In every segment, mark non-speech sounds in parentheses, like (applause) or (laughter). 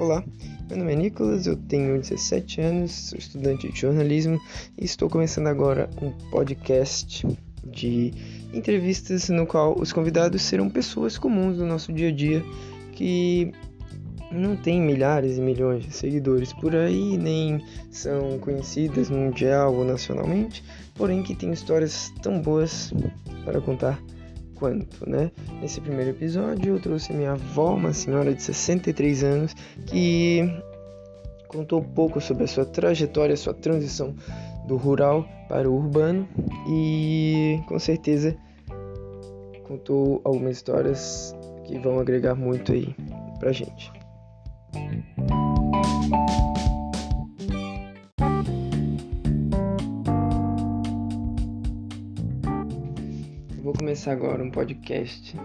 Olá, meu nome é Nicolas, eu tenho 17 anos, sou estudante de jornalismo e estou começando agora um podcast de entrevistas no qual os convidados serão pessoas comuns do nosso dia a dia que não têm milhares e milhões de seguidores por aí, nem são conhecidas mundial ou nacionalmente, porém que têm histórias tão boas para contar quanto, né? Nesse primeiro episódio eu trouxe minha avó, uma senhora de 63 anos, que contou um pouco sobre a sua trajetória, a sua transição do rural para o urbano e com certeza contou algumas histórias que vão agregar muito aí pra gente. Agora um podcast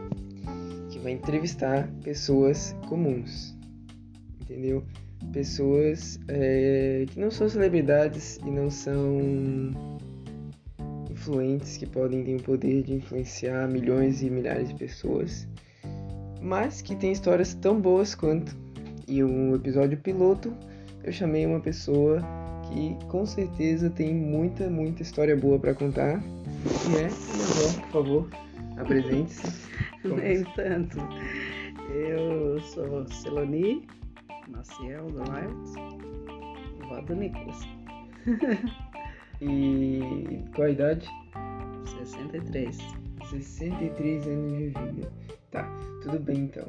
que vai entrevistar pessoas comuns, entendeu? Pessoas é, que não são celebridades e não são influentes que podem ter o poder de influenciar milhões e milhares de pessoas, mas que têm histórias tão boas quanto. E um episódio piloto eu chamei uma pessoa que com certeza tem muita, muita história boa para contar que é avó, por favor, apresente-se. (laughs) Nem tanto. Eu sou Celoni Maciel do Wild, vó do Nicolas. e qual a idade? 63. 63 anos de vida. Tá, tudo bem então.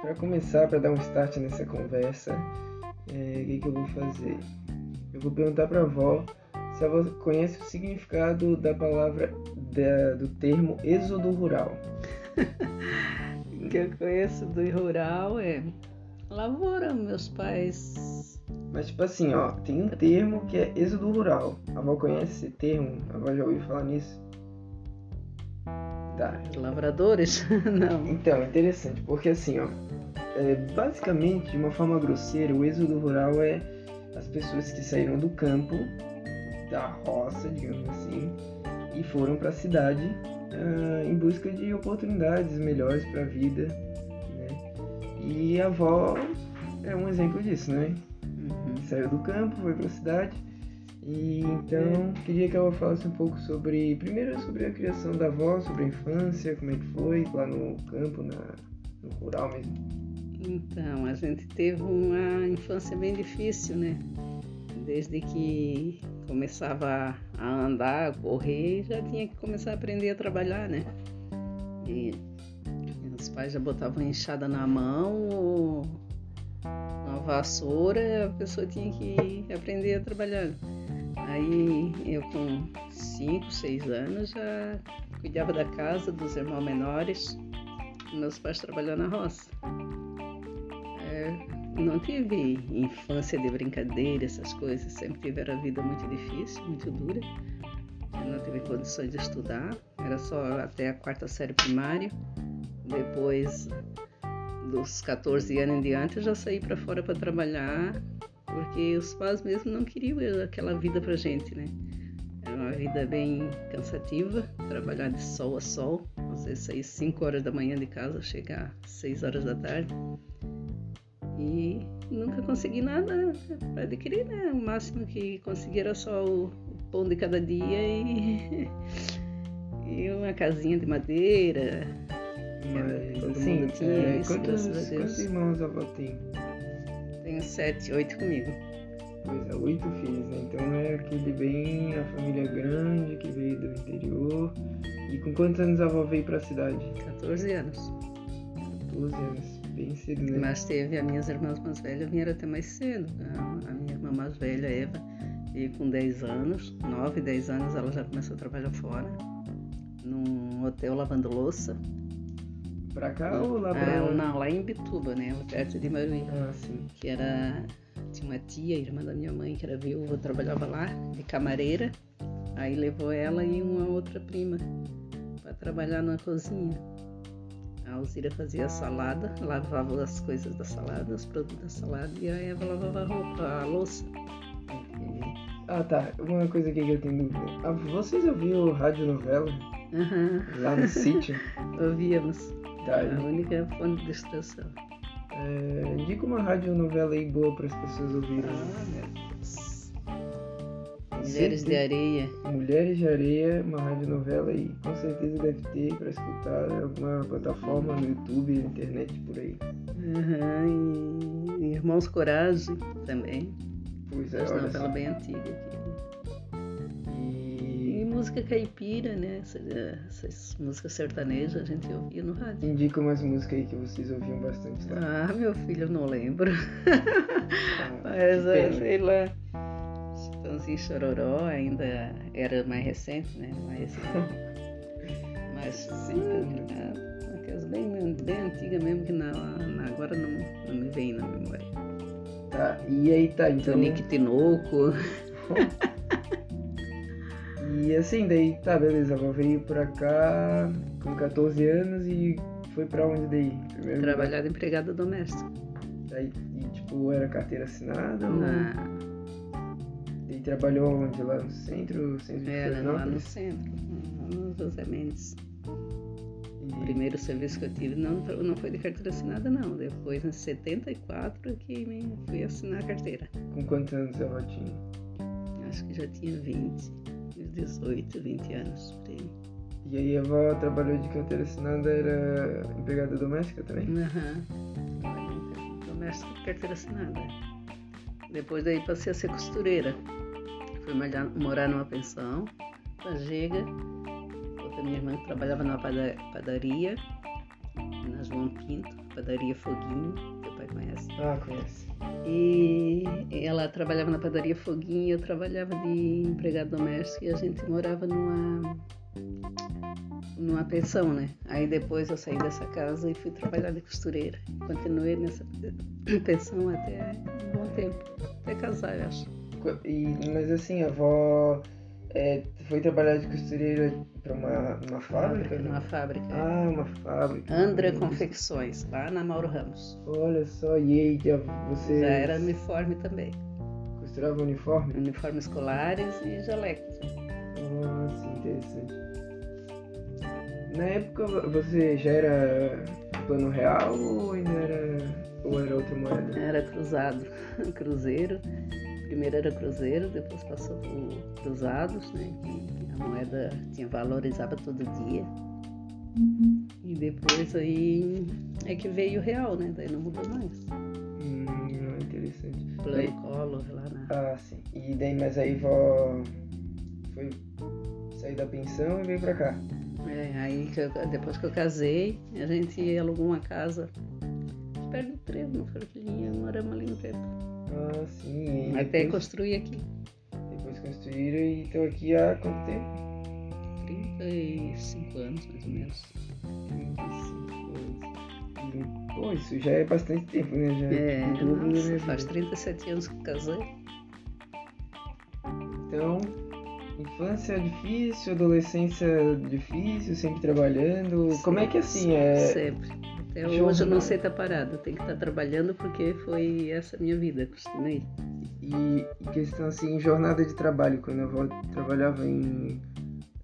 Para começar, para dar um start nessa conversa, é, o que, que eu vou fazer? Eu vou perguntar para a avó se ela conhece o significado da palavra da, do termo êxodo rural. (laughs) o que eu conheço do rural é lavoura, meus pais. Mas tipo assim, ó, tem um termo que é êxodo rural. A avó conhece esse termo? A avó já ouviu falar nisso? Tá. Lavradores? (laughs) Não. Então, interessante, porque assim, ó, é, basicamente, de uma forma grosseira, o êxodo rural é as pessoas que saíram do campo da roça, digamos assim, e foram para a cidade uh, em busca de oportunidades melhores para a vida. Né? E a avó é um exemplo disso, né? Uhum. Saiu do campo, foi para a cidade. E então queria que ela falasse um pouco sobre, primeiro sobre a criação da avó, sobre a infância, como é que foi lá no campo, na, no rural mesmo. Então, a gente teve uma infância bem difícil, né? Desde que começava a andar, a correr, já tinha que começar a aprender a trabalhar, né? E pais já botavam enxada na mão ou uma vassoura, a pessoa tinha que aprender a trabalhar. Aí eu com 5, 6 anos já cuidava da casa dos irmãos menores, meus pais trabalhando na roça. É, não tive infância de brincadeira, essas coisas. Sempre tiveram a vida muito difícil, muito dura. Eu não tive condições de estudar. Era só até a quarta série primária. Depois dos 14 anos em diante, eu já saí para fora para trabalhar, porque os pais mesmo não queriam aquela vida para gente, né? Era uma vida bem cansativa, trabalhar de sol a sol. Às vezes sair 5 horas da manhã de casa, chegar 6 horas da tarde e nunca consegui nada para adquirir, né? O máximo que consegui era só o, pão de cada dia e, (laughs) e uma casinha de madeira. Mas, todo mundo tinha é, isso, quantos, quantos irmãos a avó tem? Tenho sete, oito comigo. Pois é, oito filhos, né? Então é aquele bem, a família grande que veio do interior. E com quantos anos a avó veio para a cidade? 14 anos. 14 anos bem cedo, né? Mas teve as minhas irmãs mais velhas, vieram até mais cedo. A minha irmã mais velha, Eva, veio com 10 anos, 9, 10 anos, ela já começou a trabalhar fora, num hotel lavando louça. Pra cá ou lá pra ah, Não, lá em Bituba, né? Perto de Maruí. Ah, sim. Que era. Tinha uma tia, irmã da minha mãe, que era viúva, trabalhava lá, de camareira. Aí levou ela e uma outra prima para trabalhar na cozinha. A Alzira fazia a salada, lavava as coisas da salada, os produtos da salada, e a Eva lavava a roupa, a louça. Ah tá, uma coisa aqui que eu tenho dúvida. Ah, vocês ouviram rádio novela? Uhum. Lá no sítio? (laughs) Ouvíamos. Tá, a única fonte de distração. É, indica uma radionovela aí boa para as pessoas ouvirem. Ah, Deus. Mulheres de Areia. Mulheres de Areia, uma radionovela aí, com certeza deve ter para escutar em alguma plataforma no YouTube, na internet, por aí. Uhum, e Irmãos Coragem também. Pois é, Essa olha novela bem antiga aqui. E E música caipira, né? Essas, essas músicas sertanejas a gente ouvia no rádio. indica umas músicas aí que vocês ouviam bastante lá. Ah, meu filho, eu não lembro. Ah, (laughs) Mas, sei lá. Chitãozinho Chororó ainda era mais recente, né? Mas, (laughs) mas Sim, ah, aquelas bem, bem antigas mesmo que na, na- agora não, não me vem na memória. Tá, e aí tá, então. Tonique Tinoco. (laughs) E assim, daí tá, beleza, a avó veio pra cá com 14 anos e foi pra onde daí? Primeiro. Trabalhar de empregada doméstica. Aí, e, tipo, era carteira assinada? ou- Na, E trabalhou onde? Lá no centro? Centro era lá no centro, no José Mendes. E- O primeiro serviço que eu tive não, não foi de carteira assinada, não. Depois, em 74, é que me fui assinar a carteira. Com quantos anos a avó tinha? Acho que já tinha 20, uns 18, 20 anos. por aí. E aí a avó trabalhou de carteira assinada, era empregada doméstica também? Aham. Trabalhei Doméstica de carteira assinada. Depois daí passei a ser costureira. Fui morar numa pensão, na Giga. Outra minha irmã que trabalhava numa pada- padaria, na João Pinto, padaria Foguinho, teu pai conhece. Ah, conhece. E ela trabalhava na padaria Foguinho, eu trabalhava de empregada doméstica e a gente morava numa numa pensão, né? Aí depois eu saí dessa casa e fui trabalhar de costureira. Continuei nessa pensão até um bom tempo, até casar, eu acho. E, mas assim, a avó é, foi trabalhar de costureira pra uma, uma fábrica? Numa né? fábrica. Ah, uma fábrica. Andra Confecções, lá na Mauro Ramos. Olha só, e aí já você Já era uniforme também. costurava uniforme? Uniformes escolares e jalecos. Nossa, interessante. Na época você já era plano real ou ainda era ou era outra moeda? Era cruzado, (laughs) cruzeiro. Primeiro era cruzeiro, depois passou por cruzados, né? Que a moeda tinha valorizava todo dia. E depois aí é que veio o real, né? Daí não mudou mais. Hum, não, interessante. Plano Daí- Collor lá na. Ah, sim. E daí, mas aí vó foi sair da pensão e veio pra cá. É, aí que eu- depois que eu casei, a gente alugou uma casa perto do trevo, no Forquilhinha, moramos ali no tempo. Ah, sim. Até construir aqui. depois construíram e estão aqui há quanto tempo? 35 anos, mais ou menos. 35 anos. Pô, isso já é bastante tempo, né? Já É, minha nossa, faz vida. 37 anos que casei. Então, infância difícil, adolescência difícil, sempre trabalhando. Como é que assim é? Sempre. Até Jornada. hoje eu não sei estar parada. Tenho que estar trabalhando porque foi essa a minha vida. Acostumei. E, e questão assim, jornada de trabalho, quando avó trabalhava em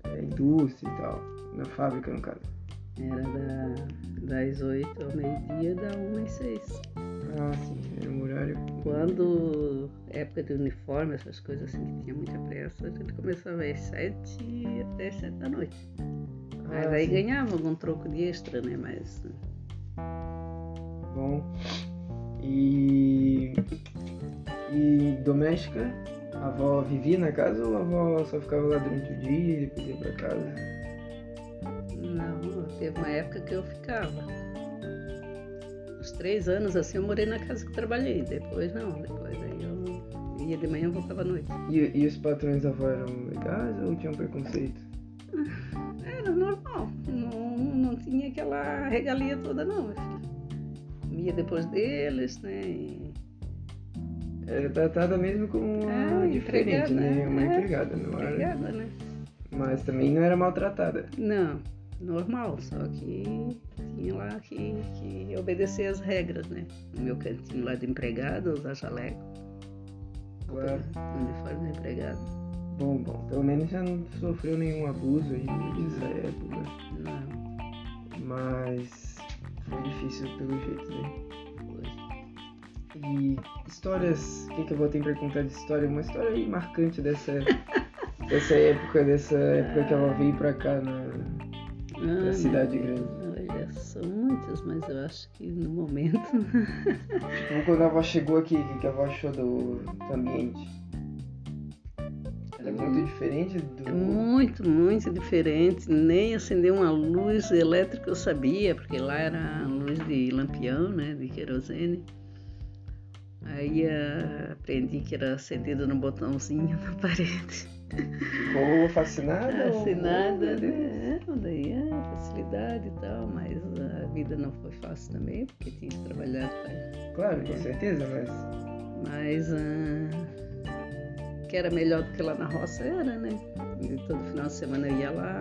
é, indústria e tal, na fábrica no caso. Era da, das 8 ao meio-dia, da 1 às 6. Ah, sim, era um horário. Quando época de uniforme, essas coisas assim que tinha muita pressa, a gente começava às 7 e até às 7 da noite. Mas Ah, aí sim. ganhava algum troco de extra, né? Mas Bom. E. E doméstica? A avó vivia na casa ou a avó só ficava lá durante o dia e depois ia pra casa? não, teve uma época que eu ficava. Uns três anos assim eu morei na casa que eu trabalhei. Depois não, depois aí eu ia de manhã e voltava à noite. E, e os patrões da avó eram legais ou tinham preconceito? (laughs) Era normal, não, não tinha aquela regalia toda não, meu filho. Comia depois deles, né? e- Era tratada mesmo como uma É, diferente, empregada, né? Uma é, empregada, não era? Empregada, né? Mas também não era maltratada. Não, normal, só que tinha lá que, que obedecer as regras, né? No meu cantinho lá de empregada, usar jaleco, Claro. uniforme de empregado. Bom, bom, pelo menos já não sofreu nenhum abuso aí nessa época. Não, Mas foi difícil pelo jeito, né? E histórias, o que, que eu vou ter para contar de história? Uma história aí marcante dessa, (laughs) dessa época, dessa época que ela veio para cá na, na Ah, cidade grande. Olha, são muitas, mas eu acho que no momento. Tipo, quando a avó chegou aqui, o que, que a avó achou do, do ambiente? Era muito diferente do. É muito, muito diferente. Nem acender uma luz elétrica eu sabia, porque lá era luz de lampião, né, de querosene. Aí ah, aprendi que era acendido no botãozinho (laughs) na parede. Ficou fascinada? ou- Assinada, né? É, daí é facilidade e tal, mas a vida não foi fácil também, porque tinha que trabalhar. pra- Claro, com certeza, mas. Mas ah, que era melhor do que lá na roça era, né? E todo final de semana eu ia lá,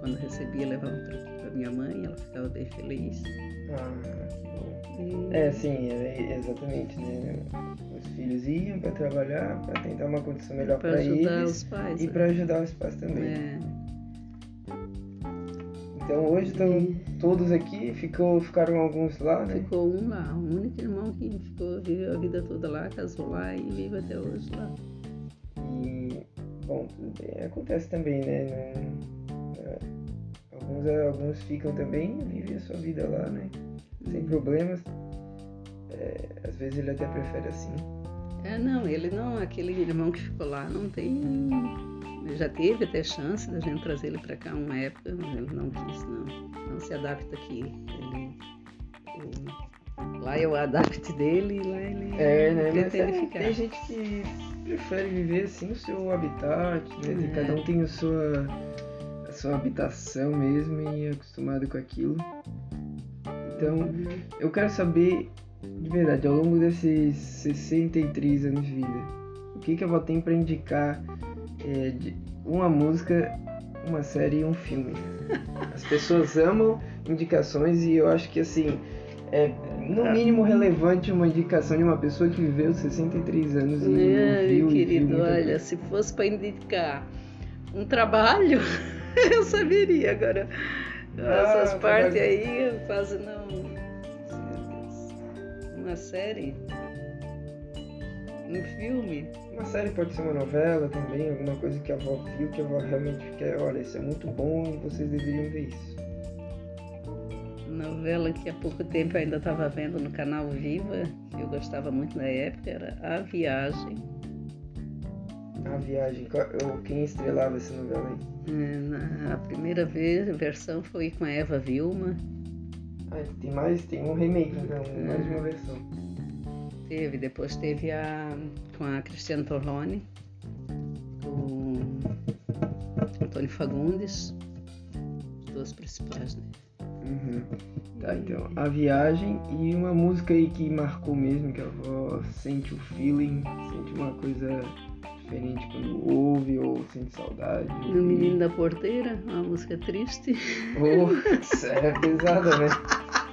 quando recebia levava um troquinho pra minha mãe, ela ficava bem feliz. Ah, que bom. E- É, sim, é, exatamente, né? Os filhos iam para trabalhar, para tentar uma condição melhor pra para ajudar eles os pais. e né? para ajudar os pais também. É. Então hoje estão todos aqui, ficou, ficaram alguns lá, né? Ficou um lá, o único irmão que ficou, viveu a vida toda lá, casou lá e vive até hoje lá. Bom, tudo bem, acontece também, né? Não- é, alguns, alguns ficam também e vivem a sua vida lá, né? Sem problemas. É, às vezes ele até prefere assim. É, não, ele não, aquele irmão que ficou lá não tem. Já teve até chance da gente trazer ele pra cá uma época, mas ele não quis, não. Não se adapta aqui. Ele, o- lá é o adapte dele e lá ele É, né? Pretende é, ficar. tem gente que prefere viver assim no seu habitat, né? É. Cada um tem a sua, a sua habitação mesmo e é acostumado com aquilo. Então, eu quero saber, de verdade, ao longo desses 63 anos de vida, o que, que a avó tem pra indicar é, de uma música, uma série e um filme? (laughs) As pessoas amam indicações e eu acho que assim, é no mínimo relevante uma indicação de uma pessoa que viveu 63 anos e não É, viu querido, olha, se fosse para indicar um trabalho, (laughs) eu saberia. Agora, Ah, essas partes trabalho. aí eu quase não. Uma série? Um filme? Uma série pode ser uma novela também, alguma coisa que a avó viu, que a avó realmente quer, olha, isso é muito bom e vocês deveriam ver isso. Novela que há pouco tempo eu ainda estava vendo no canal Viva, que eu gostava muito na época, era A Viagem. A viagem, quem estrelava essa novela aí? É, a primeira vez, a versão foi com a Eva Vilma. Ah, tem mais, tem um remake, então, mais de uma versão. Teve, depois teve a com a Cristiane Torlone, com Antônio Fagundes, os dois principais, né? Uhum. Tá, então, a viagem e uma música aí que marcou mesmo, que a avó sente o feeling, sente uma coisa diferente quando ouve ou sente saudade. No Menino da Porteira, uma música triste. Oh, é pesada, né?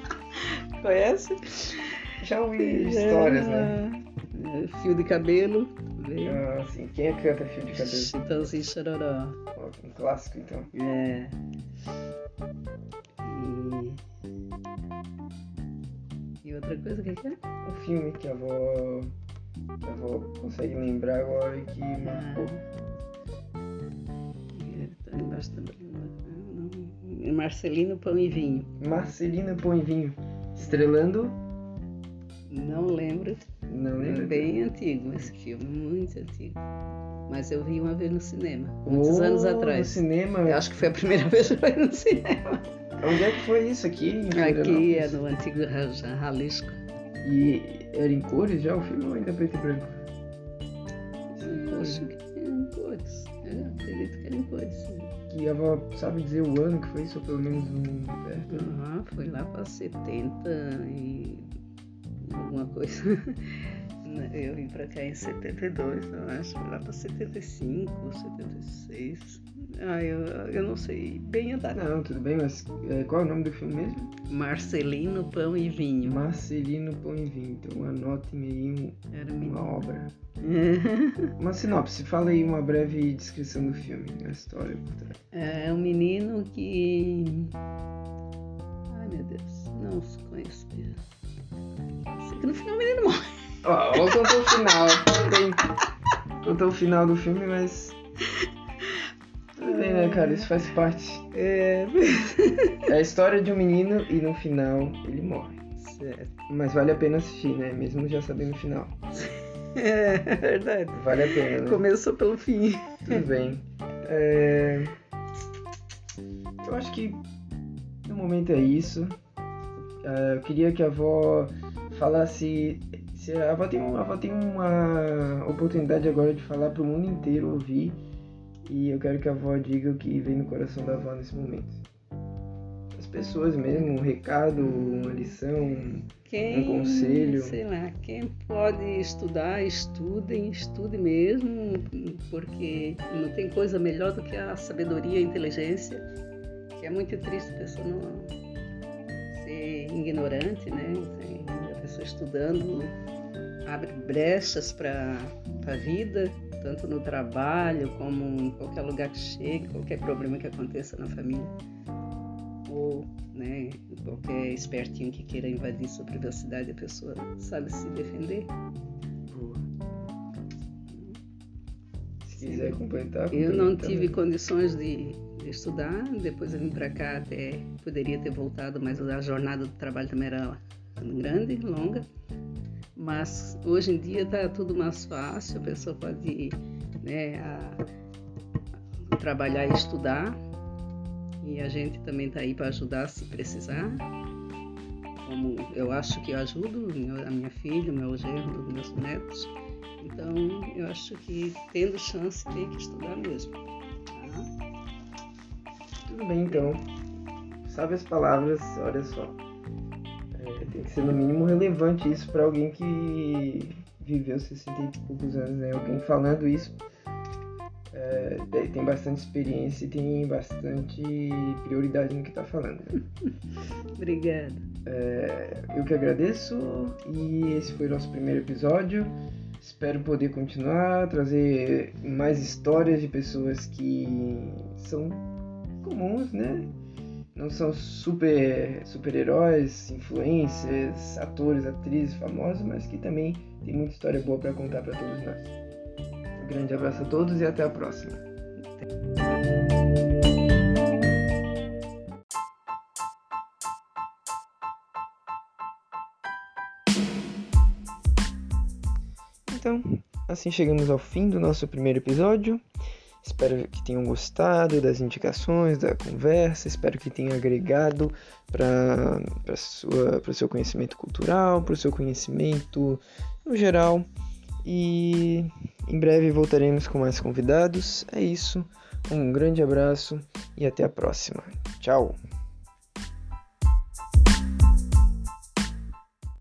(laughs) Conhece? Já ouvi histórias, né? É, Fio de cabelo. Ah, assim, quem é que canta Fio de Cabelo? Chitãozinho Chororó. Um clássico, então. É. outra coisa, o que que é? Um filme que a avó, que a avó consegue lembrar agora e que marcou. É, tá embaixo da não, Marcelino Pão e Vinho. Vinho. Estrelando? Não lembro. Não É lembro. bem antigo esse filme, muito antigo. Mas eu vi uma vez no cinema, muitos anos Oh, No atrás. cinema. Eu acho que foi a primeira (laughs) vez que eu fui no cinema. Onde é que foi isso? Aqui Aqui é no antigo Jalisco. E era em cores já o filme ou ainda preto e branco? Eu acho que era em cores. Eu acredito que era em cores. Que a avó sabe dizer o ano que foi isso, ou pelo menos um perto. Aham, foi lá para 70 e alguma coisa. Eu vim para cá em 72, eu acho. Foi lá para 75, 76. Ah, eu, eu não sei bem a data. Não, tudo bem, mas é, qual é o nome do filme mesmo? Marcelino Pão e Vinho. Marcelino Põe Vinho. Então anotem aí um- Era uma obra. (laughs) Uma sinopse, fala aí uma breve descrição do filme, a história por trás. É um menino que. Ai meu Deus, não se. Sei que no final o menino morre. Ó, oh, contou o final. Tem... Contou o final do filme, mas. Tudo bem, né, cara? Isso faz parte. É. (laughs) É a história de um menino e no final ele morre. Certo. Mas vale a pena assistir, né? Mesmo já sabendo o final. (laughs) É verdade. Vale a pena, né? Começou pelo fim. Tudo bem. É... Eu acho que no momento é isso. É, eu queria que a avó falasse. Se a avó tem, a tem uma oportunidade agora de falar para o mundo inteiro ouvir. E eu quero que a avó diga o que vem no coração da avó nesse momento. As pessoas mesmo, um recado, uma lição, Quem, um conselho. sei lá, quem pode estudar, estudem, estude mesmo, porque não tem coisa melhor do que a sabedoria e a inteligência, que é muito triste a pessoa não ser ignorante, né? A pessoa estudando abre brechas para a vida, tanto no trabalho como em qualquer lugar que chegue, qualquer problema que aconteça na família ou né, qualquer espertinho que queira invadir sua privacidade, a pessoa sabe se defender. Boa. Se quiser completar. Eu não complementa tive também. condições de, de estudar, depois eu vim para cá até poderia ter voltado, mas a jornada do trabalho também era grande, longa. Mas hoje em dia está tudo mais fácil, a pessoa pode né, a- trabalhar e estudar. E a gente também está aí para ajudar se precisar. Como eu acho que eu ajudo a minha filha, o meu genro, meus netos. Então eu acho que tendo chance tem que estudar mesmo. tá? Tudo bem então. Sabe as palavras, olha só. Tem que ser no mínimo relevante isso para alguém que viveu 60 e poucos anos, né? Alguém falando isso é, tem- bastante experiência e tem bastante prioridade no que tá falando. né? (laughs) Obrigada. É, eu que agradeço e esse foi o nosso primeiro episódio. Espero poder continuar, trazer mais histórias de pessoas que são comuns, né? Não são super super-heróis, influencers, atores, atrizes famosos, mas que também tem muita história boa para contar para todos nós. Um grande abraço a todos e até a próxima. Então, assim chegamos ao fim do nosso primeiro episódio. Espero que tenham gostado das indicações, da conversa. Espero que tenha agregado para o seu conhecimento cultural, para o seu conhecimento no geral. E em breve voltaremos com mais convidados. É isso. Um grande abraço e até a próxima. Tchau!